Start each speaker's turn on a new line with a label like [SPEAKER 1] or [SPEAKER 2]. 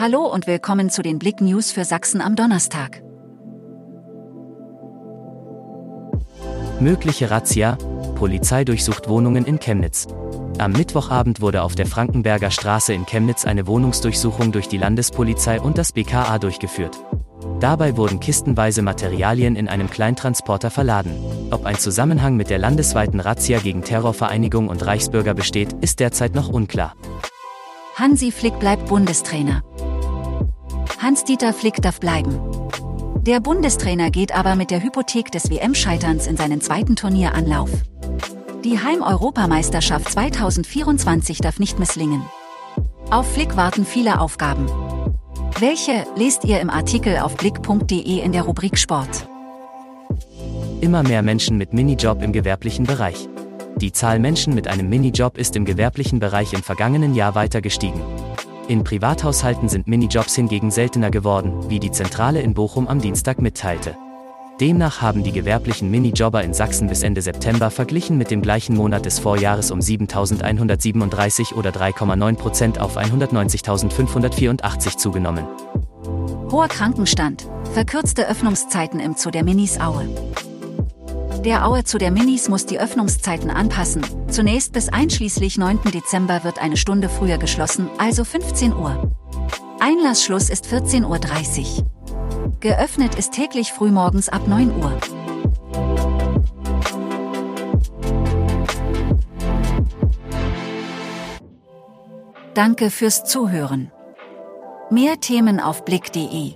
[SPEAKER 1] Hallo und willkommen zu den Blick News für Sachsen am Donnerstag.
[SPEAKER 2] Mögliche Razzia, Polizei durchsucht Wohnungen in Chemnitz. Am Mittwochabend wurde auf der Frankenberger Straße in Chemnitz eine Wohnungsdurchsuchung durch die Landespolizei und das BKA durchgeführt. Dabei wurden kistenweise Materialien in einem Kleintransporter verladen. Ob ein Zusammenhang mit der landesweiten Razzia gegen Terrorvereinigung und Reichsbürger besteht, ist derzeit noch unklar.
[SPEAKER 1] Hansi Flick bleibt Bundestrainer. Hans-Dieter Flick darf bleiben. Der Bundestrainer geht aber mit der Hypothek des WM-Scheiterns in seinen zweiten Turnieranlauf. Die Heim-Europameisterschaft 2024 darf nicht misslingen. Auf Flick warten viele Aufgaben. Welche lest ihr im Artikel auf blick.de in der Rubrik Sport?
[SPEAKER 2] Immer mehr Menschen mit Minijob im gewerblichen Bereich. Die Zahl Menschen mit einem Minijob ist im gewerblichen Bereich im vergangenen Jahr weiter gestiegen. In Privathaushalten sind Minijobs hingegen seltener geworden, wie die Zentrale in Bochum am Dienstag mitteilte. Demnach haben die gewerblichen Minijobber in Sachsen bis Ende September verglichen mit dem gleichen Monat des Vorjahres um 7.137 oder 3,9 Prozent auf 190.584 zugenommen.
[SPEAKER 1] Hoher Krankenstand, verkürzte Öffnungszeiten im Zoo der Minis Aue. Der Aue zu der Minis muss die Öffnungszeiten anpassen. Zunächst bis einschließlich 9. Dezember wird eine Stunde früher geschlossen, also 15 Uhr. Einlassschluss ist 14.30 Uhr. Geöffnet ist täglich frühmorgens ab 9 Uhr. Danke fürs Zuhören. Mehr Themen auf blick.de